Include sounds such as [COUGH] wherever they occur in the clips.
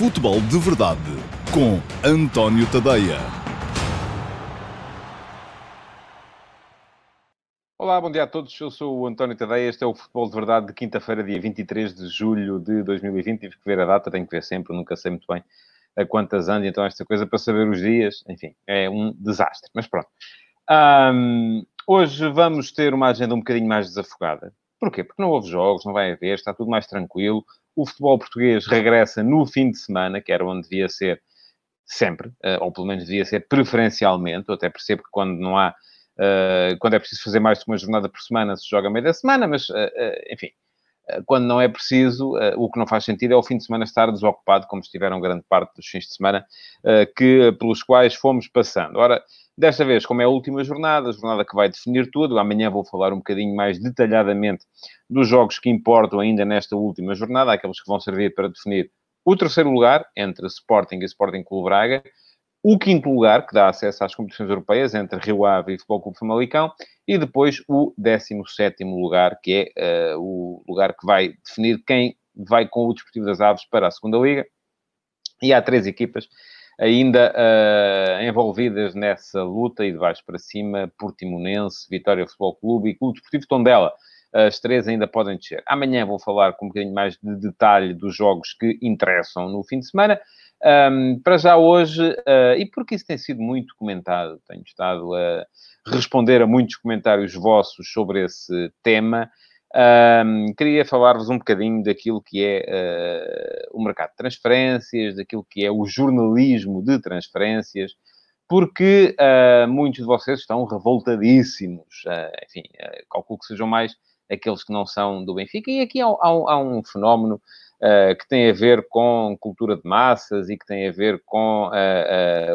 Futebol de Verdade com António Tadeia. Olá, bom dia a todos. Eu sou o António Tadeia. Este é o Futebol de Verdade de quinta-feira, dia 23 de julho de 2020. Tive que ver a data, tenho que ver sempre, nunca sei muito bem a quantas anos, então esta coisa para saber os dias, enfim, é um desastre. Mas pronto. Um, hoje vamos ter uma agenda um bocadinho mais desafogada. Porquê? Porque não houve jogos, não vai haver, está tudo mais tranquilo o futebol português regressa no fim de semana, que era onde devia ser sempre, eh, ou pelo menos devia ser preferencialmente. Eu até percebo que quando não há, uh, quando é preciso fazer mais de uma jornada por semana, se joga meio da semana, mas, uh, enfim, quando não é preciso, o que não faz sentido é o fim de semana estar desocupado, como estiveram grande parte dos fins de semana que, pelos quais fomos passando. Ora, Desta vez, como é a última jornada, a jornada que vai definir tudo, amanhã vou falar um bocadinho mais detalhadamente dos jogos que importam ainda nesta última jornada, aqueles que vão servir para definir o terceiro lugar, entre Sporting e Sporting Clube Braga, o quinto lugar, que dá acesso às competições europeias, entre Rio Ave e Futebol Clube Famalicão, e depois o 17 lugar, que é uh, o lugar que vai definir quem vai com o Desportivo das Aves para a segunda Liga. E há três equipas ainda uh, envolvidas nessa luta e de baixo para cima, Portimonense, Vitória Futebol Clube e Clube Desportivo Tondela. As três ainda podem descer. Amanhã vou falar com um bocadinho mais de detalhe dos jogos que interessam no fim de semana. Um, para já hoje, uh, e porque isso tem sido muito comentado, tenho estado a responder a muitos comentários vossos sobre esse tema, um, queria falar-vos um bocadinho daquilo que é uh, o mercado de transferências, daquilo que é o jornalismo de transferências, porque uh, muitos de vocês estão revoltadíssimos. Enfim, calculo que sejam mais aqueles que não são do Benfica. E aqui há, há, há um fenómeno que tem a ver com cultura de massas e que tem a ver com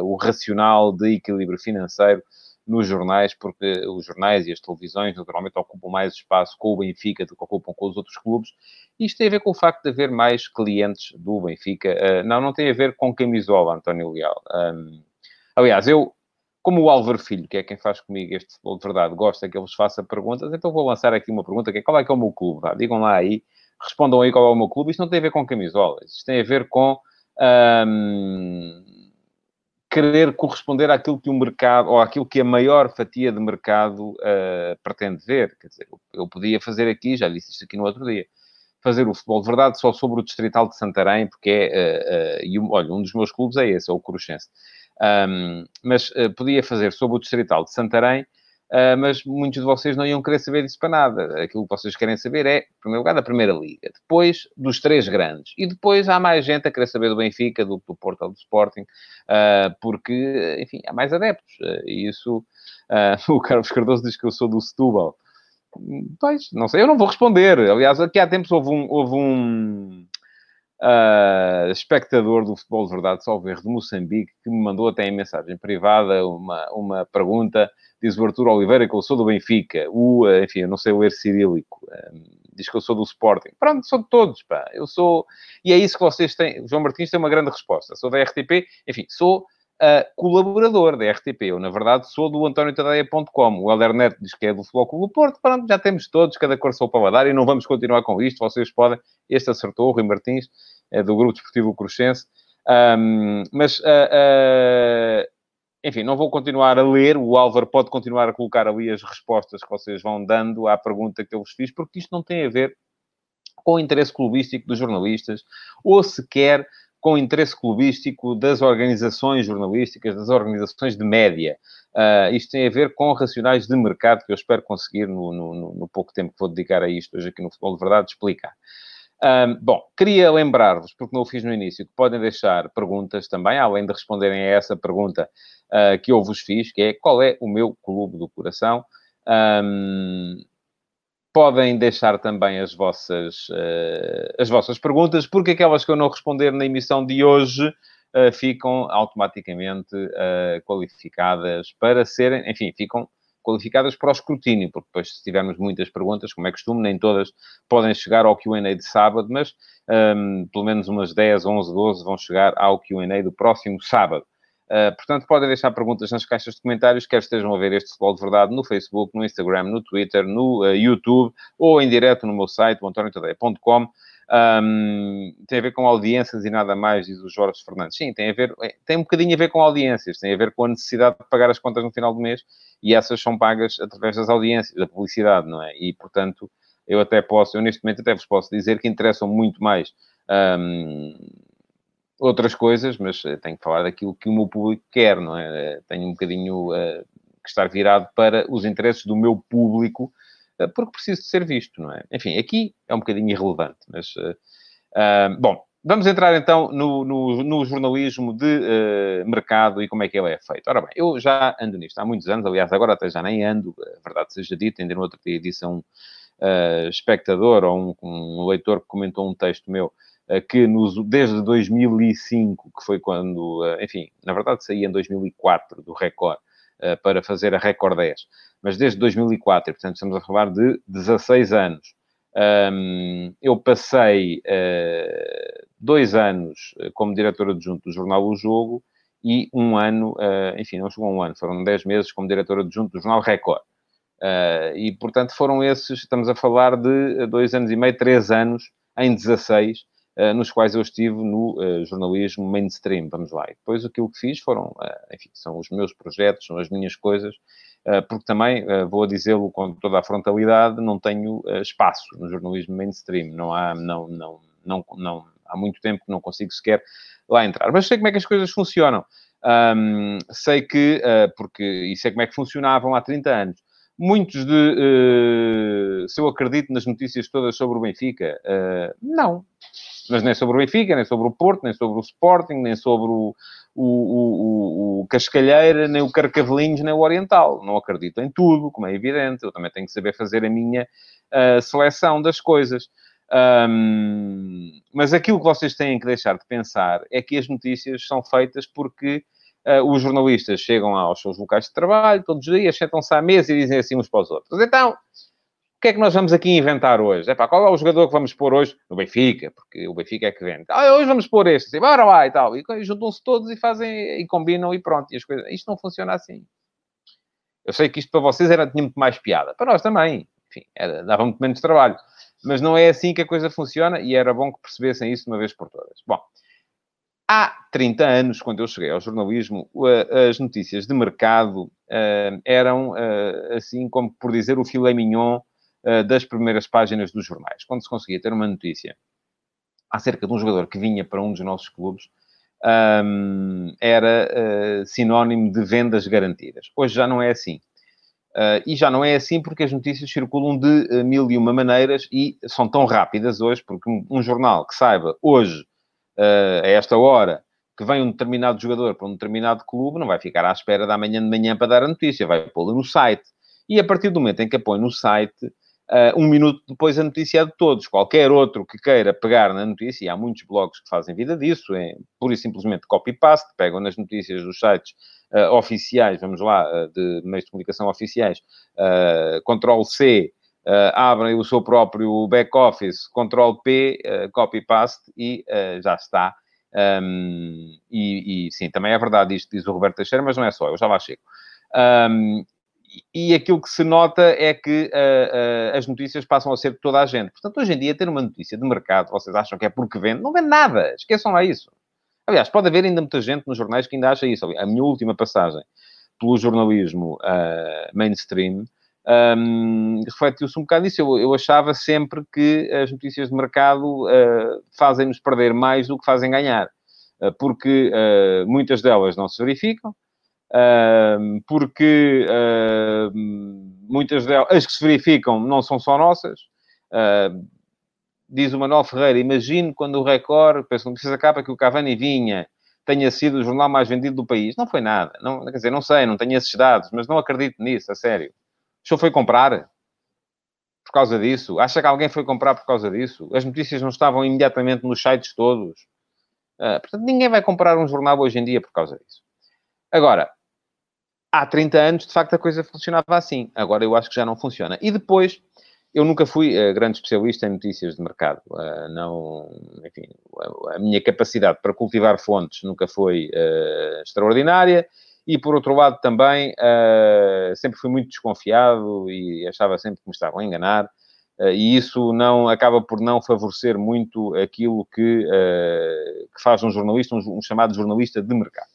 o racional de equilíbrio financeiro nos jornais, porque os jornais e as televisões naturalmente ocupam mais espaço com o Benfica do que ocupam com os outros clubes. Isto tem a ver com o facto de haver mais clientes do Benfica. Uh, não, não tem a ver com camisola, António Leal. Um, aliás, eu, como o Álvaro Filho, que é quem faz comigo este futebol de verdade, gosta que eu vos faça perguntas, então vou lançar aqui uma pergunta, que é qual é que é o meu clube? Vá, digam lá aí, respondam aí qual é o meu clube. Isto não tem a ver com camisolas, isto tem a ver com... Um, querer corresponder àquilo que o mercado, ou àquilo que a maior fatia de mercado uh, pretende ver. Quer dizer, eu podia fazer aqui, já disse isto aqui no outro dia, fazer o futebol de verdade só sobre o Distrital de Santarém, porque é, uh, uh, e olha, um dos meus clubes é esse, é o Cruxense. Um, mas podia fazer sobre o Distrital de Santarém Uh, mas muitos de vocês não iam querer saber disso para nada. Aquilo que vocês querem saber é, em primeiro lugar, da Primeira Liga, depois dos três grandes, e depois há mais gente a querer saber do Benfica, do, do Porto ou do Sporting, uh, porque, enfim, há mais adeptos. Uh, e isso, [LAUGHS] o Carlos Cardoso diz que eu sou do Setúbal. Pois, não sei, eu não vou responder. Aliás, aqui há tempos houve um, houve um espectador do Futebol de Verdade, salvo de Moçambique, que me mandou até em mensagem privada uma, uma pergunta diz o Arthur Oliveira que eu sou do Benfica, o, eh, enfim, eu não sei ler cirílico, um, diz que eu sou do Sporting. Pronto, sou de todos, pá. Eu sou... E é isso que vocês têm. O João Martins tem uma grande resposta. Sou da RTP, enfim, sou uh, colaborador da RTP. Eu, na verdade, sou do AntónioTadeia.com. O Helder Neto diz que é do Clube do Porto. Pronto, já temos todos, cada cor seu paladar, e não vamos continuar com isto. Vocês podem... Este acertou, o Rui Martins, é do Grupo Desportivo Cruxense. Um, mas... Uh, uh, enfim, não vou continuar a ler, o Álvaro pode continuar a colocar ali as respostas que vocês vão dando à pergunta que eu vos fiz, porque isto não tem a ver com o interesse clubístico dos jornalistas, ou sequer com interesse clubístico das organizações jornalísticas, das organizações de média. Uh, isto tem a ver com racionais de mercado que eu espero conseguir, no, no, no pouco tempo que vou dedicar a isto hoje aqui no Futebol de Verdade, explicar. Um, bom, queria lembrar-vos, porque não o fiz no início, que podem deixar perguntas também, além de responderem a essa pergunta uh, que eu vos fiz, que é qual é o meu clube do coração. Um, podem deixar também as vossas, uh, as vossas perguntas, porque aquelas que eu não responder na emissão de hoje uh, ficam automaticamente qualificadas para serem, enfim, ficam qualificadas para o escrutínio, porque depois, se tivermos muitas perguntas, como é costume, nem todas podem chegar ao QA de sábado, mas um, pelo menos umas 10, 11, 12 vão chegar ao QA do próximo sábado. Uh, portanto, podem deixar perguntas nas caixas de comentários, quer estejam a ver este Futebol de Verdade no Facebook, no Instagram, no Twitter, no uh, YouTube ou em direto no meu site, antoniotadeia.com. Um, tem a ver com audiências e nada mais, diz o Jorge Fernandes. Sim, tem a ver, é, tem um bocadinho a ver com audiências, tem a ver com a necessidade de pagar as contas no final do mês e essas são pagas através das audiências, da publicidade, não é? E, portanto, eu até posso, eu neste momento até vos posso dizer que interessam muito mais um, outras coisas, mas eh, tenho que falar daquilo que o meu público quer, não é? Eh, tenho um bocadinho uh, que estar virado para os interesses do meu público, uh, porque preciso de ser visto, não é? Enfim, aqui é um bocadinho irrelevante, mas... Uh, bom, vamos entrar então no, no, no jornalismo de mercado e como é que ele é feito. Ora bem, eu já ando nisto há muitos anos, aliás, agora até já nem ando, a verdade seja dita, ainda no outro dia disse a um espectador ou um, um leitor que comentou um texto meu que nos, desde 2005, que foi quando, eh, enfim, na verdade saía em 2004 do Record, eh, para fazer a Record 10, mas desde 2004, portanto estamos a falar de 16 anos. eu passei dois anos como diretor adjunto do jornal O Jogo e um ano, enfim, não chegou um ano, foram 10 meses como diretor adjunto do jornal Record. e, portanto, foram esses, estamos a falar de dois anos e meio, três anos em 16, eh, nos quais eu estive no uh, jornalismo mainstream, vamos lá. E depois aquilo que fiz foram, uh, enfim, são os meus projetos, são as minhas coisas, porque também, vou dizê-lo com toda a frontalidade, não tenho espaço no jornalismo mainstream, não há, não, não, não, não, há muito tempo que não consigo sequer lá entrar. Mas sei como é que as coisas funcionam. Um, sei que, porque, e sei como é que funcionavam há 30 anos muitos de uh, se eu acredito nas notícias todas sobre o Benfica, uh, não mas nem sobre o Benfica, nem sobre o Porto, nem sobre o Sporting, nem sobre o, o, o, o Cascalheira, nem o Carcavelinhos, nem o Oriental. Não acredito em tudo, como é evidente. Eu também tenho que saber fazer a minha uh, seleção das coisas. Um, mas aquilo que vocês têm que deixar de pensar é que as notícias são feitas porque uh, os jornalistas chegam aos seus locais de trabalho todos os dias, sentam-se à mesa e dizem assim uns para os outros. Então, que é que nós vamos aqui inventar hoje? Epá, qual é o jogador que vamos pôr hoje? No Benfica, porque o Benfica é que vende. Ah, hoje vamos pôr este, assim, bora lá e tal. E juntam-se todos e fazem, e combinam e pronto. E as coisas... Isto não funciona assim. Eu sei que isto para vocês era, tinha muito mais piada. Para nós também. Enfim, era, dava muito menos trabalho. Mas não é assim que a coisa funciona e era bom que percebessem isso uma vez por todas. Bom, há 30 anos, quando eu cheguei ao jornalismo, as notícias de mercado uh, eram, uh, assim como por dizer, o filé mignon eh, das primeiras páginas dos jornais. Quando se conseguia ter uma notícia acerca de um jogador que vinha para um dos nossos clubes, um, era uh, sinónimo de vendas garantidas. Hoje já não é assim. Uh, e já não é assim porque as notícias circulam de uh, mil e uma maneiras e são tão rápidas hoje, porque um, um jornal que saiba hoje, a esta hora, que vem um determinado jogador para um determinado clube, não vai ficar à espera da manhã de manhã para dar a notícia, vai pô-la no site. E a partir do momento em que a põe no site, Uh, um minuto depois a notícia é de todos. Qualquer outro que queira pegar na notícia, e há muitos blogs que fazem vida disso, é pura e simplesmente copy-paste, pegam nas notícias dos sites uh, oficiais, vamos lá, uh, de meios de comunicação oficiais, uh, Ctrl-C, abrem o seu próprio back-office, Ctrl-P, copy-paste e já está. Um, e, e, sim, também é verdade isto, diz o Roberto Teixeira, mas não é só, eu já lá chego. Um, e aquilo que se nota é que uh, uh, as notícias passam a ser de toda a gente. Portanto, hoje em dia, ter uma notícia de mercado, vocês acham que é porque vende, não vende nada. Esqueçam lá isso. Aliás, pode haver ainda muita gente nos jornais que ainda acha isso. A minha última passagem pelo jornalismo uh, mainstream um, refletiu-se um bocado nisso. Eu, eu, achava sempre que as notícias de mercado fazem-nos perder mais do que fazem ganhar. porque muitas delas não se verificam, porque muitas delas, as que se verificam, não são só nossas. diz o Manuel Ferreira, imagino quando o Record, penso que precisa capa que o Cavani vinha, tenha sido o jornal mais vendido do país. Não foi nada. Não, quer dizer, não sei, não tenho esses dados, mas não acredito nisso, a sério. O senhor foi comprar por causa disso? Acha que alguém foi comprar por causa disso? As notícias não estavam imediatamente nos sites todos. Uh, portanto, ninguém vai comprar um jornal hoje em dia por causa disso. Agora, há 30 anos, de facto, a coisa funcionava assim. Agora eu acho que já não funciona. E depois, eu nunca fui uh, grande especialista em notícias de mercado. Uh, não, enfim, a, a, minha capacidade para cultivar fontes nunca foi uh, extraordinária. E, por outro lado, também sempre fui muito desconfiado e achava sempre que me estavam a enganar. e isso não acaba por não favorecer muito aquilo que, que faz um jornalista, um, um chamado jornalista de mercado.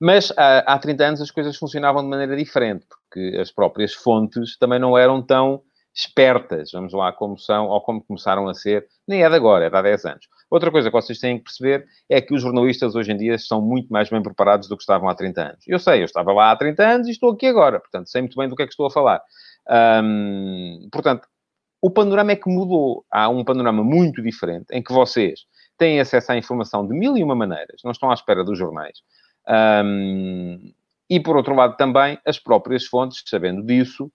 Mas há, há 30 anos as coisas funcionavam de maneira diferente, porque as próprias fontes também não eram tão espertas, vamos lá, como são ou como começaram a ser, nem é de agora, é de há 10 anos. Outra coisa que vocês têm que perceber é que os jornalistas hoje em dia estão muito mais bem preparados do que estavam há 30 anos. Eu sei, eu estava lá há 30 anos e estou aqui agora, portanto, sei muito bem do que é que estou a falar. Hum, portanto, o panorama é que mudou. Há um panorama muito diferente em que vocês têm acesso à informação de mil e uma maneiras, não estão à espera dos jornais. Um, e, por outro lado, também as próprias fontes, sabendo disso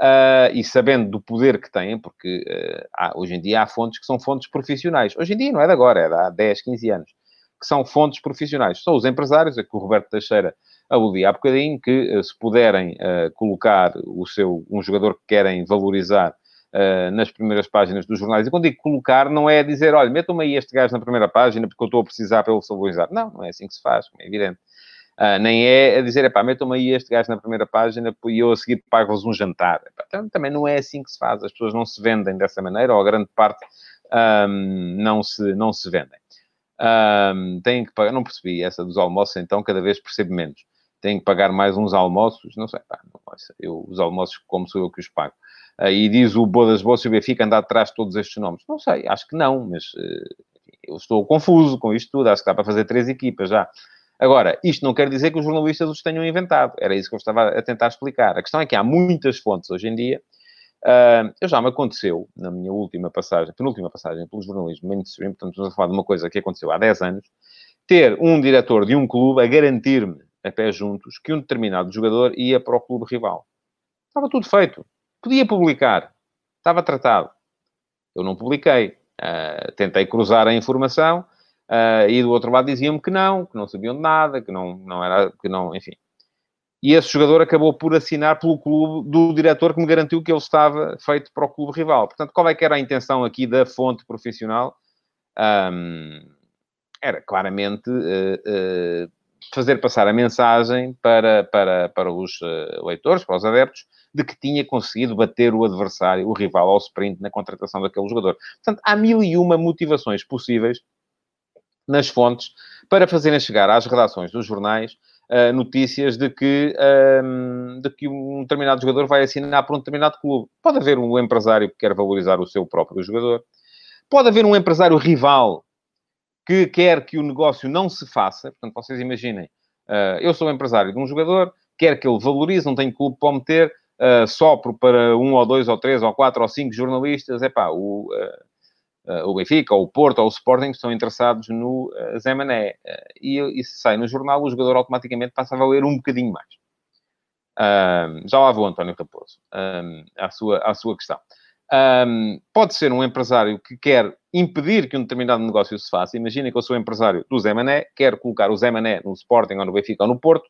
uh, e sabendo do poder que têm, porque uh, há, hoje em dia há fontes que são fontes profissionais. Hoje em dia não é de agora, é de há 10, 15 anos, que são fontes profissionais. São os empresários, é que o Roberto Teixeira aludia há bocadinho, que uh, se puderem colocar o seu, um jogador que querem valorizar nas primeiras páginas dos jornais. E quando digo colocar, não é dizer, olha, metam-me aí este gajo na primeira página porque eu estou a precisar ele valorizar. Não, não é assim que se faz, é evidente. Uh, nem é a dizer, pá, metam-me aí este gajo na primeira página e eu a seguir pago-vos um jantar. Epá, também não é assim que se faz. As pessoas não se vendem dessa maneira, ou a grande parte um, não, se, não se vendem. Um, têm que pagar, não percebi essa dos almoços, então cada vez percebo menos. Têm que pagar mais uns almoços, não sei, não, eu, os almoços como sou eu que os pago. Uh, e diz o Bodas Bolsa e o Benfica andar atrás de todos estes nomes. Não sei, acho que não, mas uh, eu estou confuso com isto tudo. Acho que dá para fazer três equipas já. Agora, isto não quer dizer que os jornalistas os tenham inventado. Era isso que eu estava a tentar explicar. A questão é que há muitas fontes hoje em dia. Uh, eu já me aconteceu, na minha última passagem, penúltima passagem pelo jornalismo mainstream, portanto, estamos a falar de uma coisa que aconteceu há 10 anos, ter um diretor de um clube a garantir-me, a pé juntos, que um determinado jogador ia para o clube rival. Estava tudo feito. Podia publicar. Estava tratado. Eu não publiquei. Uh, tentei cruzar a informação Uh, e do outro lado diziam-me que não, que não sabiam de nada, que não, não era, que não, enfim. E esse jogador acabou por assinar pelo clube do diretor que me garantiu que ele estava feito para o clube rival. Portanto, qual é que era a intenção aqui da fonte profissional? Um, era claramente uh, uh, fazer passar a mensagem para, para, para os leitores, para os adeptos, de que tinha conseguido bater o adversário, o rival, ao sprint na contratação daquele jogador. Portanto, há mil e uma motivações possíveis nas fontes para fazerem chegar às redações dos jornais uh, notícias de que, um, de que um determinado jogador vai assinar por um determinado clube. Pode haver um empresário que quer valorizar o seu próprio jogador. Pode haver um empresário rival que quer que o negócio não se faça. Portanto, vocês imaginem, uh, eu sou empresário de um jogador, quer que ele valorize, não tenho clube para meter, uh, sopro para um ou dois ou três ou quatro ou cinco jornalistas, é pá, o, uh, o Benfica, ou o Porto, ou o Sporting, estão interessados no uh, Zé Mané. Uh, e, e se sai no jornal, o jogador automaticamente passa a valer um bocadinho mais. Um, já lá vou, António Raposo, um, à, sua, à sua questão. Um, pode ser um empresário que quer impedir que um determinado negócio se faça. Imaginem que eu sou empresário do Zé Mané, quero colocar o Zé Mané no Sporting, ou no Benfica, ou no Porto,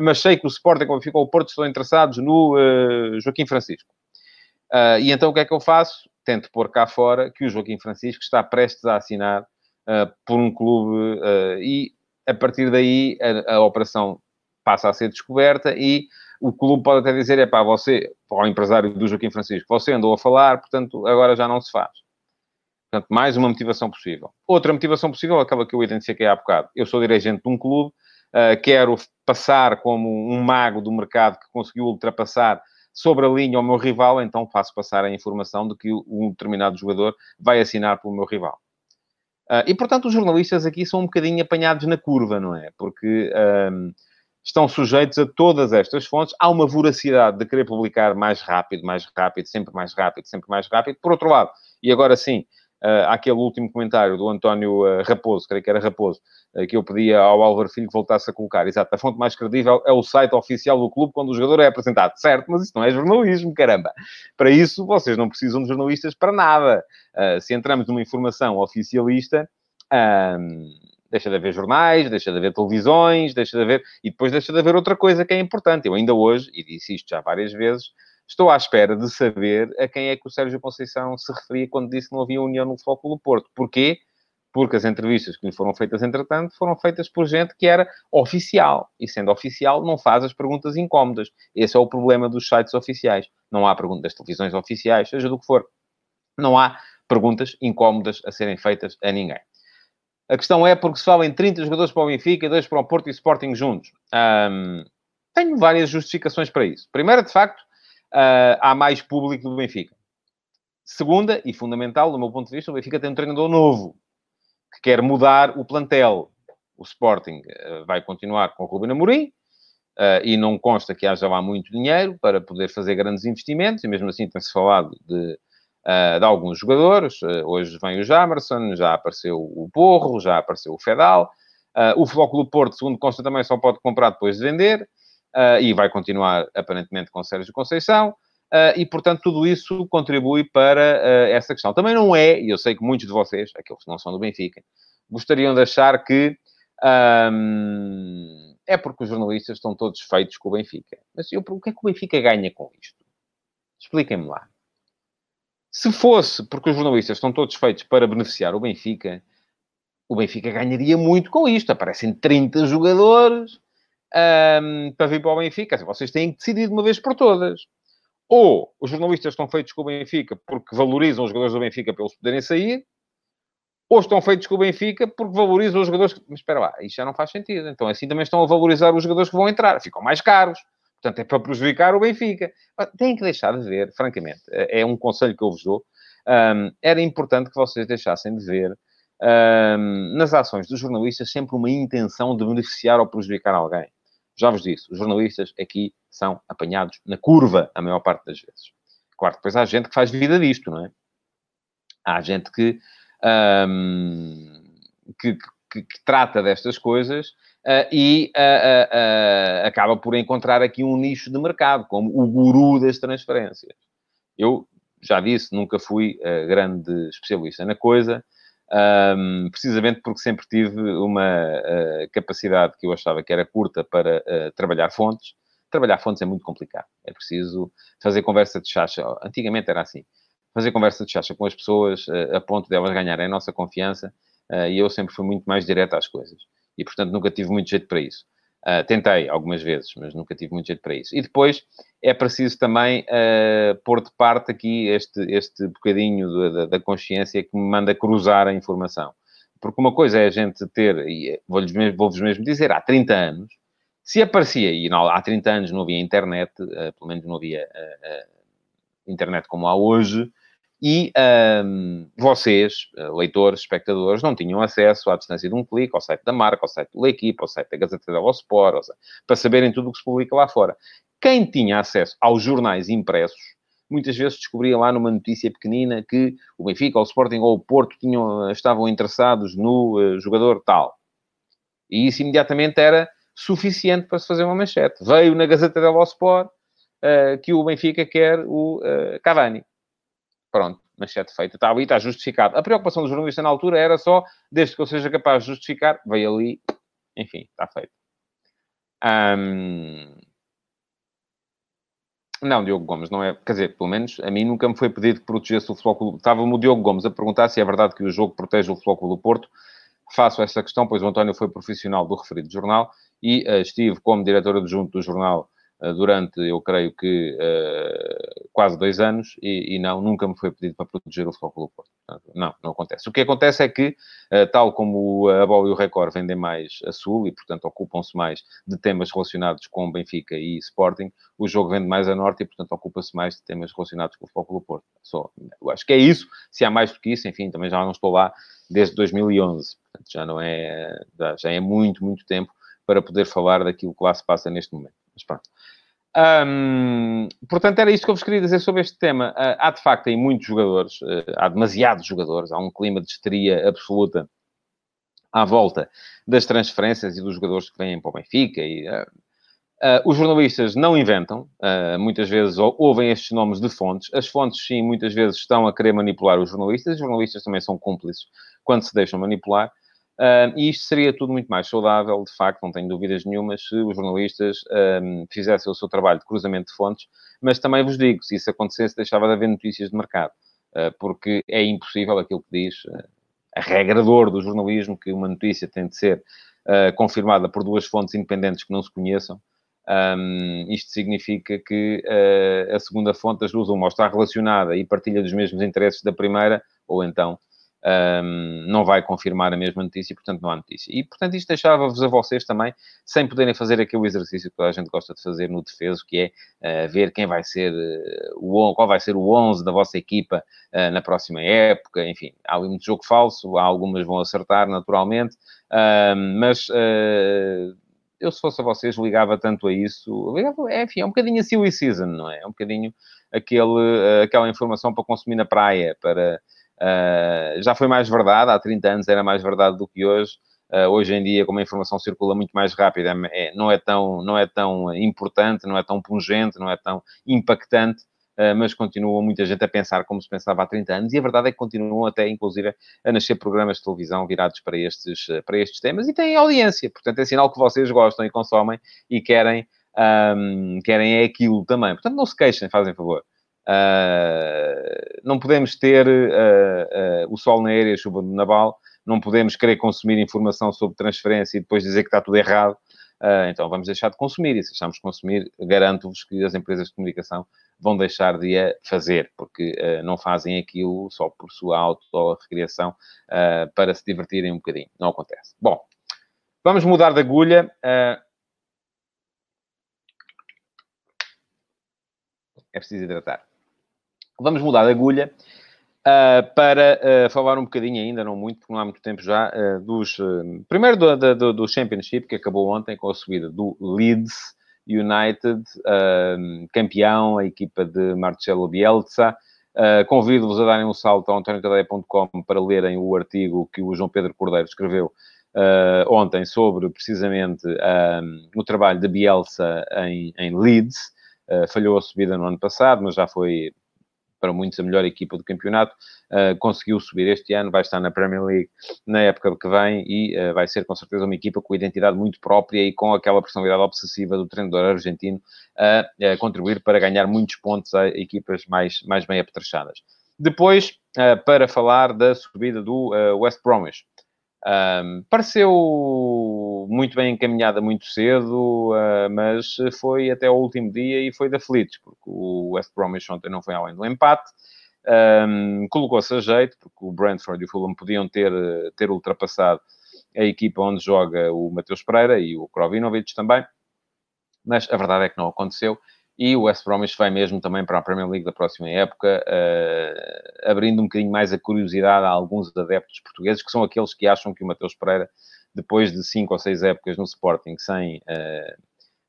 mas sei que o Sporting, o Benfica ou o Porto estão interessados no uh, Joaquim Francisco. Uh, e então o que é que eu faço? Tento pôr cá fora que o Joaquim Francisco está prestes a assinar uh, por um clube uh, e a partir daí a, a, operação passa a ser descoberta e o clube pode até dizer, é pá, você, para o empresário do Joaquim Francisco, você andou a falar, portanto, agora já não se faz. Portanto, mais uma motivação possível. Outra motivação possível, aquela que eu identifiquei há bocado. Eu sou dirigente de um clube, uh, quero passar como um mago do mercado que conseguiu ultrapassar sobre a linha ao meu rival, então faço passar a informação de que um determinado jogador vai assinar pelo meu rival. Uh, e, portanto, os jornalistas aqui são um bocadinho apanhados na curva, não é? Porque um, estão sujeitos a todas estas fontes. Há uma voracidade de querer publicar mais rápido, mais rápido, sempre mais rápido, sempre mais rápido. Por outro lado, e agora sim, uh, aquele último comentário do António uh, Raposo, creio que era Raposo, uh, que eu pedia ao Álvaro Filho que voltasse a colocar. Exato, a fonte mais credível é o site oficial do clube quando o jogador é apresentado. Certo, mas isso não é jornalismo, caramba. Para isso, vocês não precisam de jornalistas para nada. se entramos numa informação oficialista, deixa de haver jornais, deixa de haver televisões, deixa de haver... E depois deixa de haver outra coisa que é importante. Eu ainda hoje, e disse isto já várias vezes, Estou à espera de saber a quem é que o Sérgio Conceição se referia quando disse que não havia união no do Porto. Porquê? Porque as entrevistas que lhe foram feitas, entretanto, foram feitas por gente que era oficial. E sendo oficial, não faz as perguntas incómodas. Esse é o problema dos sites oficiais. não há perguntas das televisões oficiais, seja do que for. Não há perguntas incómodas a serem feitas a ninguém. A questão é porque se fala em 30 jogadores para o Benfica e 2 para o Porto e Sporting juntos. Um, tenho várias justificações para isso. Primeiro, de facto, uh, há mais público do Benfica. Segunda, e fundamental, do meu ponto de vista, o Benfica tem um treinador novo, que quer mudar o plantel. O Sporting uh, vai continuar com o Ruben Amorim, uh, e não consta que haja lá muito dinheiro para poder fazer grandes investimentos, e mesmo assim tem-se falado de uh, de alguns jogadores. Uh, hoje vem o Jamerson, já apareceu o Porro, já apareceu o Fedal. O do Porto, segundo consta, também só pode comprar depois de vender. E vai continuar, aparentemente, com Sérgio Conceição. e, portanto, tudo isso contribui para essa questão. Também não é, e eu sei que muitos de vocês, aqueles que não são do Benfica, gostariam de achar que um, é porque os jornalistas estão todos feitos com o Benfica. Mas eu, o que é que o Benfica ganha com isto? Expliquem-me lá. Se fosse porque os jornalistas estão todos feitos para beneficiar o Benfica, o Benfica ganharia muito com isto. Aparecem 30 jogadores um, para vir para o Benfica. Vocês têm que decidir de uma vez por todas. Ou os jornalistas estão feitos com o Benfica porque valorizam os jogadores do Benfica para eles poderem sair, ou estão feitos com o Benfica porque valorizam os jogadores. Mas espera lá, isto já não faz sentido. Então assim também estão a valorizar os jogadores que vão entrar. Ficam mais caros. Portanto, é para prejudicar o Benfica. Têm que deixar de ver, francamente. É, é um conselho que eu vos dou. Um, era importante que vocês deixassem de ver um, nas ações dos jornalistas sempre uma intenção de beneficiar ou prejudicar alguém. Já vos disse, os jornalistas aqui são apanhados na curva a maior parte das vezes. Claro, depois há gente que faz vida disto, não é? Há gente que, que, que, que trata destas coisas Uh, e uh, uh, acaba por encontrar aqui um nicho de mercado, como o guru das transferências. Eu já disse, nunca fui grande especialista na coisa, um, precisamente porque sempre tive uma capacidade que eu achava que era curta para trabalhar fontes. Trabalhar fontes é muito complicado. É preciso fazer conversa de chacha. Antigamente era assim. Fazer conversa de chacha com as pessoas a ponto de elas ganharem a nossa confiança. e eu sempre fui muito mais direto às coisas e, portanto, nunca tive muito jeito para isso. Uh, tentei algumas vezes, mas nunca tive muito jeito para isso. E depois é preciso também uh, pôr de parte aqui este, este bocadinho da, da, consciência que me manda cruzar a informação. Porque uma coisa é a gente ter, e vou-vos mesmo, vou mesmo dizer, há 30 anos, se aparecia, e não, há 30 anos não havia internet, uh, pelo menos não havia internet como há hoje, e um, vocês, eh, leitores, espectadores, não tinham acesso à distância de um clique ao site da marca, ao site do L'Equipe, ao site da Gazeta dello Sport, para saberem tudo o que se publica lá fora. Quem tinha acesso aos jornais impressos, muitas vezes descobria lá numa notícia pequenina que o Benfica, o Sporting ou o Porto tinham, estavam interessados no uh, jogador tal. E isso imediatamente era suficiente para se fazer uma manchete. Veio na Gazeta dello Sport uh, que o Benfica quer o uh, Cavani Pronto, manchete feita. Está ali, está justificado. A preocupação do jornalista na altura era só, desde que eu seja capaz de justificar, veio ali, enfim, está feito. Um... Não, Diogo Gomes, não é. Quer dizer, pelo menos a mim nunca me foi pedido que protegesse o Futebol. Estava-me o Diogo Gomes a perguntar se é verdade que o jogo protege o Futebol do Porto. Faço essa questão, pois o António foi profissional do referido jornal e uh, estive como diretor adjunto do jornal durante, eu creio que, uh, quase dois anos e, e, não, nunca me foi pedido para proteger o Futebol Clube Porto. Portanto, não, não acontece. O que acontece é que, uh, tal como a Bola e o Record vendem mais a Sul e, portanto, ocupam-se mais de temas relacionados com Benfica e Sporting, o jogo vende mais a Norte e, portanto, ocupa-se mais de temas relacionados com o Futebol Clube Porto. Só, eu acho que é isso. Se há mais do que isso, enfim, também já não estou lá desde 2011. Portanto, já não é... Já é muito, muito tempo para poder falar daquilo que lá se passa neste momento. Mas pronto. Portanto, era isto que eu vos queria dizer sobre este tema. Uh, há, de facto, aí muitos jogadores, uh, há demasiados jogadores, há um clima de histeria absoluta à volta das transferências e dos jogadores que vêm para o Benfica. E, uh, os jornalistas não inventam, muitas vezes ouvem estes nomes de fontes. As fontes, sim, muitas vezes estão a querer manipular os jornalistas. Os jornalistas também são cúmplices quando se deixam manipular. Uh, e isto seria tudo muito mais saudável, de facto, não tenho dúvidas nenhuma, se os jornalistas um, fizessem o seu trabalho de cruzamento de fontes, mas também vos digo, se isso acontecesse, deixava de haver notícias de mercado, uh, porque é impossível aquilo que diz uh, a regra de ouro do jornalismo, que uma notícia tem de ser confirmada por duas fontes independentes que não se conheçam, Um, isto significa que a segunda fonte das duas, uma está relacionada e partilha dos mesmos interesses da primeira, ou então um, não vai confirmar a mesma notícia portanto, não há notícia. E, portanto, isto deixava-vos a vocês também, sem poderem fazer aquele exercício que a gente gosta de fazer no defeso, que é uh, ver quem vai ser uh, o qual vai ser o 11 da vossa equipa uh, na próxima época. Enfim, há ali muito jogo falso, há algumas vão acertar, naturalmente, mas eu, se fosse a vocês, ligava tanto a isso. Ligava, é, enfim, é um bocadinho a silly season, não é? É um bocadinho aquele, aquela informação para consumir na praia, para Uh, já foi mais verdade, há 30 anos era mais verdade do que hoje. Uh, hoje em dia, como a informação circula muito mais rápida, é, não, é tão, não é tão importante, não é tão pungente, não é tão impactante, uh, mas continua muita gente a pensar como se pensava há 30 anos, e a verdade é que continuam até, inclusive, a nascer programas de televisão virados para estes, para estes temas, e têm audiência, portanto é sinal que vocês gostam e consomem e querem, um, querem é aquilo também. Portanto, não se queixem, fazem favor. Uh, não podemos ter uh, uh, o sol na aérea e a chuva no naval, não podemos querer consumir informação sobre transferência e depois dizer que está tudo errado. então vamos deixar de consumir e se deixarmos de consumir, garanto-vos que as empresas de comunicação vão deixar de a fazer, porque não fazem aquilo só por sua auto-recriação para se divertirem um bocadinho. Não acontece. Bom, vamos mudar de agulha. é preciso hidratar. Vamos mudar de agulha uh, para uh, falar um bocadinho ainda, não muito, porque não há muito tempo já, uh, dos... primeiro do, do, do, Championship, que acabou ontem com a subida do Leeds United, campeão, a equipa de Marcelo Bielsa. Convido-vos a darem um salto a antoniotadeia.com para lerem o artigo que o João Pedro Cordeiro escreveu ontem sobre, precisamente, o trabalho de Bielsa em, em Leeds. falhou a subida no ano passado, mas já foi para muitos a melhor equipa do campeonato, uh, conseguiu subir este ano, vai estar na Premier League na época que vem e uh, vai ser com certeza uma equipa com identidade muito própria e com aquela personalidade obsessiva do treinador argentino a, a contribuir para ganhar muitos pontos a equipas mais, mais bem apetrechadas. Depois, uh, para falar da subida do West Bromwich. Um, pareceu muito bem encaminhada muito cedo, uh, mas foi até o último dia e foi de aflitos, porque o West Bromwich ontem não foi além do empate. Um, Colocou-se a jeito, porque o Brentford e o Fulham podiam ter, ter ultrapassado a equipa onde joga o Mateus Pereira e o Krovinovic também, mas a verdade é que não aconteceu e o West Bromwich vai mesmo também para a Premier League da próxima época, uh, abrindo um bocadinho mais a curiosidade a alguns adeptos portugueses, que são aqueles que acham que o Mateus Pereira, depois de cinco ou seis épocas no Sporting, sem, uh,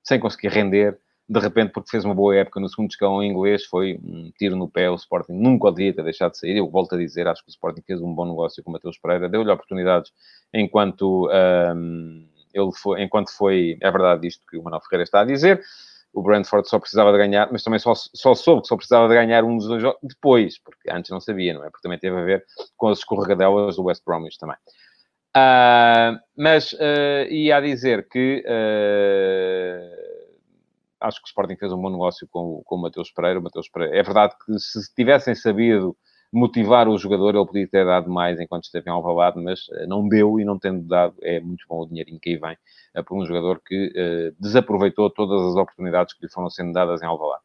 sem conseguir render, de repente, porque fez uma boa época no segundo escalão inglês, foi um tiro no pé. O Sporting nunca devia ter deixado de sair. Eu volto a dizer, acho que o Sporting fez um bom negócio com o Mateus Pereira, deu-lhe oportunidades enquanto, um, ele foi, enquanto foi. É verdade isto que o Manuel Ferreira está a dizer o Brentford só precisava de ganhar, mas também só, só soube que só precisava de ganhar um dos dois jogos depois, porque antes não sabia, não é? Porque também teve a ver com as escorregadelas do West Bromwich também. Uh, mas uh, ia a dizer que uh, acho que o Sporting fez um bom negócio com, com o Mateus Pereira. O Mateus Pereira. É verdade que se tivessem sabido motivar o jogador, ele podia ter dado mais enquanto esteve em Alvalade, mas uh, não deu e não tendo dado, é muito bom o dinheirinho que aí vem uh, por um jogador que uh, desaproveitou todas as oportunidades que lhe foram sendo dadas em Alvalade.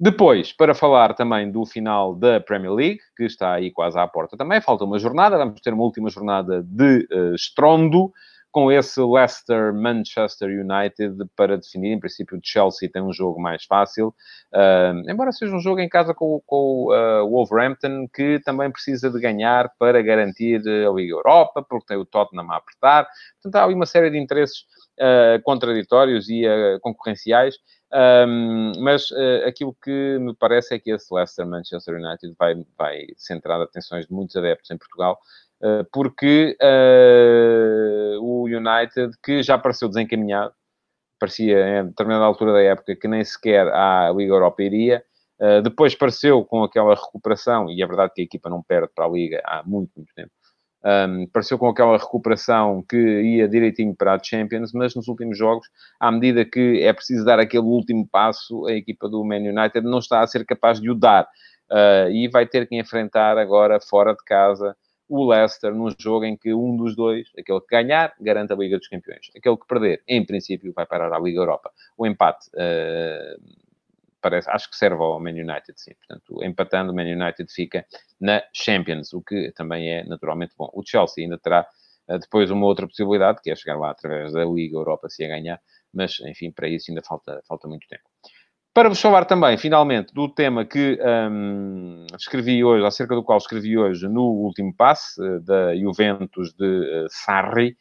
Depois, para falar também do final da Premier League, que está aí quase à porta também, falta uma jornada, vamos ter uma última jornada de estrondo, com esse Leicester-Manchester United para definir. Em princípio, o Chelsea tem um jogo mais fácil, uh, embora seja um jogo em casa com, com o uh, Wolverhampton, que também precisa de ganhar para garantir a Liga Europa, porque tem o Tottenham a apertar. Portanto, há ali uma série de interesses uh, contraditórios e concorrenciais. Um, mas uh, aquilo que me parece é que esse Leicester Manchester United vai, vai centrar atenções de muitos adeptos em Portugal porque uh, o United, que já pareceu desencaminhado, parecia em determinada altura da época que nem sequer à Liga Europa iria, uh, depois pareceu com aquela recuperação, e é verdade que a equipa não perde para a Liga há muito, muito tempo, um, ehm, pareceu com aquela recuperação que ia direitinho para a Champions, mas nos últimos jogos, à medida que é preciso dar aquele último passo, a equipa do Man United não está a ser capaz de o dar. Uh, e vai ter que enfrentar agora, fora de casa, o Leicester num jogo em que um dos dois, aquele que ganhar, garante a Liga dos Campeões. Aquele que perder, em princípio, vai parar à Liga Europa. O empate, uh, parece, acho que serve ao Man United, sim. Portanto, empatando, o Man United fica na Champions, o que também é naturalmente bom. O Chelsea ainda terá uh, depois uma outra possibilidade, que é chegar lá através da Liga Europa se a ganhar, mas, enfim, para isso ainda falta, falta muito tempo. Para vos falar também, finalmente, do tema que um, escrevi hoje, acerca do qual escrevi hoje no último passe, uh, da Juventus de uh, Sarri.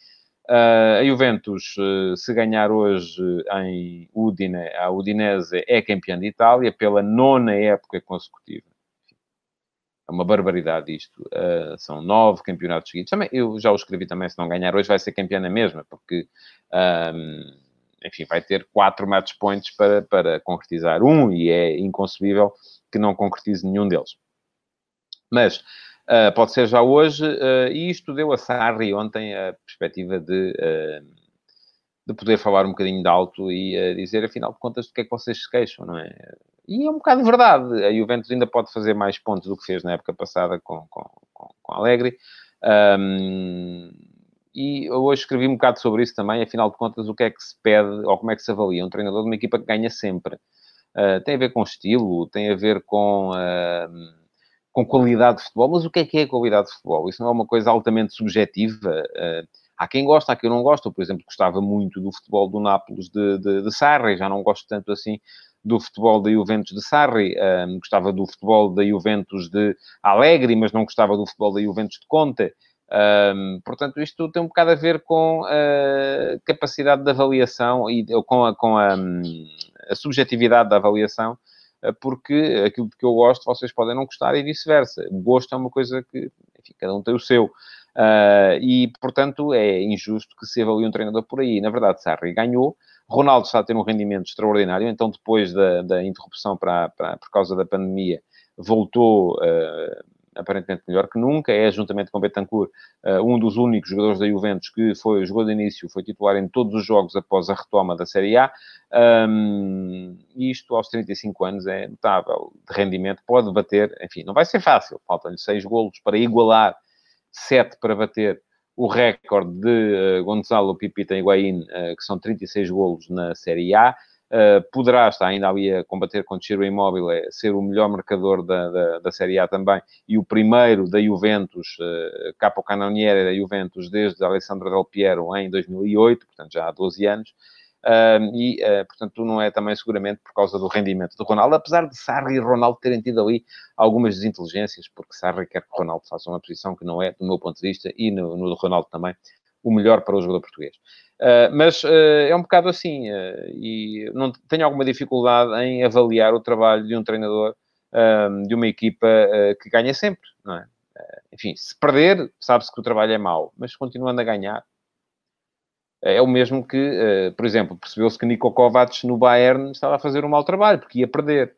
Uh, a Juventus, se ganhar hoje em Udine, a Udinese é campeã de Itália pela nona época consecutiva. É uma barbaridade isto. são nove campeonatos seguidos. Também, eu já o escrevi também, se não ganhar hoje vai ser campeã na mesma, porque... Um, enfim, vai ter quatro match points para, para concretizar um e é inconcebível que não concretize nenhum deles. Mas uh, pode ser já hoje, uh, e isto deu a Sarri ontem a perspectiva de, uh, de poder falar um bocadinho de alto e dizer, afinal de contas, do que é que vocês se queixam, não é? E é um bocado verdade. A Juventus ainda pode fazer mais pontos do que fez na época passada com, com, com, com Alegre. Um, e hoje escrevi um bocado sobre isso também, afinal de contas, o que é que se pede, ou como é que se avalia um treinador de uma equipa que ganha sempre. Uh, tem a ver com estilo, tem a ver com, uh, com qualidade de futebol, mas o que é que é qualidade de futebol? Isso não é uma coisa altamente subjetiva. Uh, há quem gosta, há quem não gosta. Eu, por exemplo, gostava muito do futebol do Nápoles de, de, de Sarri, já não gosto tanto assim do futebol da Juventus de Sarri, gostava do futebol da Juventus de Alegre, mas não gostava do futebol da Juventus de Conte. Um, portanto, isto tem um bocado a ver com a capacidade de avaliação e com a, com a, a subjetividade da avaliação, ah, porque aquilo que eu gosto vocês podem não gostar e vice-versa. Gosto é uma coisa que, enfim, cada um tem o seu. Uh, e, portanto, é injusto que se avalie um treinador por aí. Na verdade, Sarri ganhou. Ronaldo está a ter um rendimento extraordinário, então depois da, da interrupção para, para, por causa da pandemia, voltou uh, aparentemente melhor que nunca, é juntamente com Betancourt uh, um dos únicos jogadores da Juventus que foi, jogou de início, foi titular em todos os jogos após a retoma da Série A, um, isto aos 35 anos é notável de rendimento, pode bater, enfim, não vai ser fácil, faltam-lhe 6 golos para igualar, 7 para bater o recorde de uh, Gonzalo Pipita Higuaín, uh, que são 36 golos na Série A, Uh, poderá estar ainda ali a combater com Ciro Immobile, é ser o melhor marcador da, da, da, Série A também, e o primeiro da Juventus, uh, capo canoniere da Juventus, desde Alessandro Del Piero em 2008, portanto já há 12 anos, uh, e, portanto, não é também seguramente por causa do rendimento do Ronaldo, apesar de Sarri e Ronaldo terem tido ali algumas desinteligências, porque Sarri quer que Ronaldo faça uma posição que não é, do meu ponto de vista, e no, no do Ronaldo também, o melhor para o jogador português. Uh, mas uh, é um bocado assim, uh, e não tenho alguma dificuldade em avaliar o trabalho de um treinador de uma equipa que ganha sempre, não é? enfim, se perder, sabe-se que o trabalho é mau, mas continuando a ganhar, é o mesmo que, por exemplo, percebeu-se que Nico Kovacs no Bayern estava a fazer um mau trabalho, porque ia perder.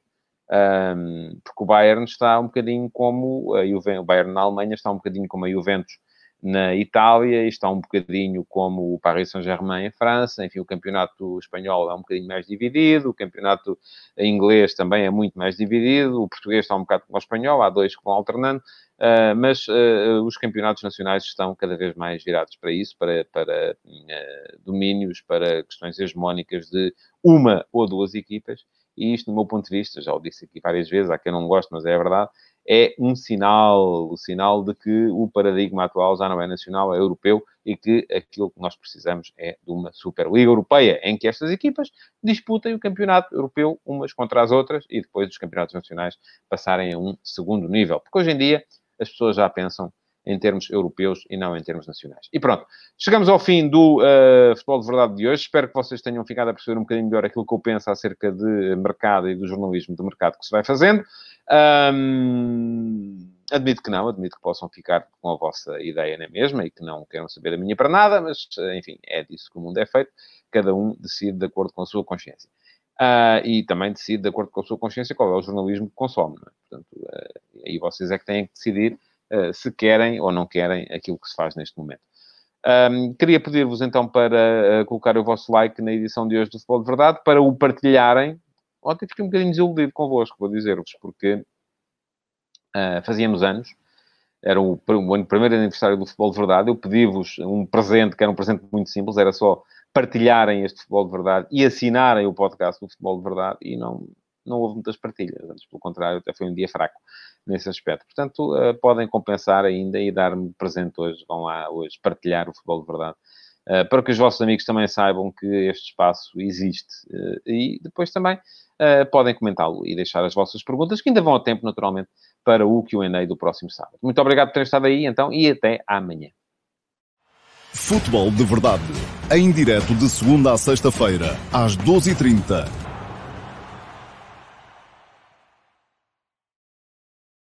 Um, porque o Bayern está um bocadinho como a Juventus, o Bayern na Alemanha está um bocadinho como a Juventus na Itália, está um bocadinho como o Paris Saint-Germain em França, enfim, o campeonato espanhol é um bocadinho mais dividido, o campeonato inglês também é muito mais dividido, o português está um bocado como o espanhol, há dois que vão alternando, uh, mas uh, os campeonatos nacionais estão cada vez mais virados para isso, para, para uh, domínios, para questões hegemónicas de uma ou duas equipas, e isto, do meu ponto de vista, já o disse aqui várias vezes, há quem não goste, mas é verdade, é um sinal, o sinal de que o paradigma atual já não é nacional, é europeu e que aquilo que nós precisamos é de uma Superliga Europeia, em que estas equipas disputem o campeonato europeu umas contra as outras e depois os campeonatos nacionais passarem a um segundo nível. Porque hoje em dia as pessoas já pensam em termos europeus e não em termos nacionais. E pronto, chegamos ao fim do uh, Futebol de Verdade de hoje. Espero que vocês tenham ficado a perceber um bocadinho melhor aquilo que eu penso acerca de mercado e do jornalismo de mercado que se vai fazendo. Um, admito que não, admito que possam ficar com a vossa ideia na mesma e que não queiram saber da minha para nada, mas, enfim, é disso que o mundo é feito. Cada um decide de acordo com a sua consciência. Uh, e também decide, de acordo com a sua consciência, qual é o jornalismo que consome. É? Portanto, uh, aí vocês é que têm que decidir se querem ou não querem aquilo que se faz neste momento. Um, queria pedir-vos então para colocar o vosso like na edição de hoje do Futebol de Verdade, para o partilharem Ontem fiquei um bocadinho desiludido convosco, vou dizer-vos, porque uh, fazíamos anos era o, o primeiro aniversário do Futebol de Verdade, eu pedi-vos um presente, que era um presente muito simples, era só partilharem este Futebol de Verdade e assinarem o podcast do Futebol de Verdade, e não, não houve muitas partilhas, antes pelo contrário, até foi um dia fraco nesse aspecto. Portanto, uh, podem compensar ainda e dar-me presente hoje, vão lá hoje partilhar o Futebol de Verdade. Uh, para que os vossos amigos também saibam que este espaço existe. Uh, e depois também podem comentá-lo e deixar as vossas perguntas, que ainda vão a tempo, naturalmente, para o Q&A do próximo sábado. Muito obrigado por terem estado aí, então, e até amanhã. Futebol de Verdade, em direto de segunda a sexta-feira, às 12h30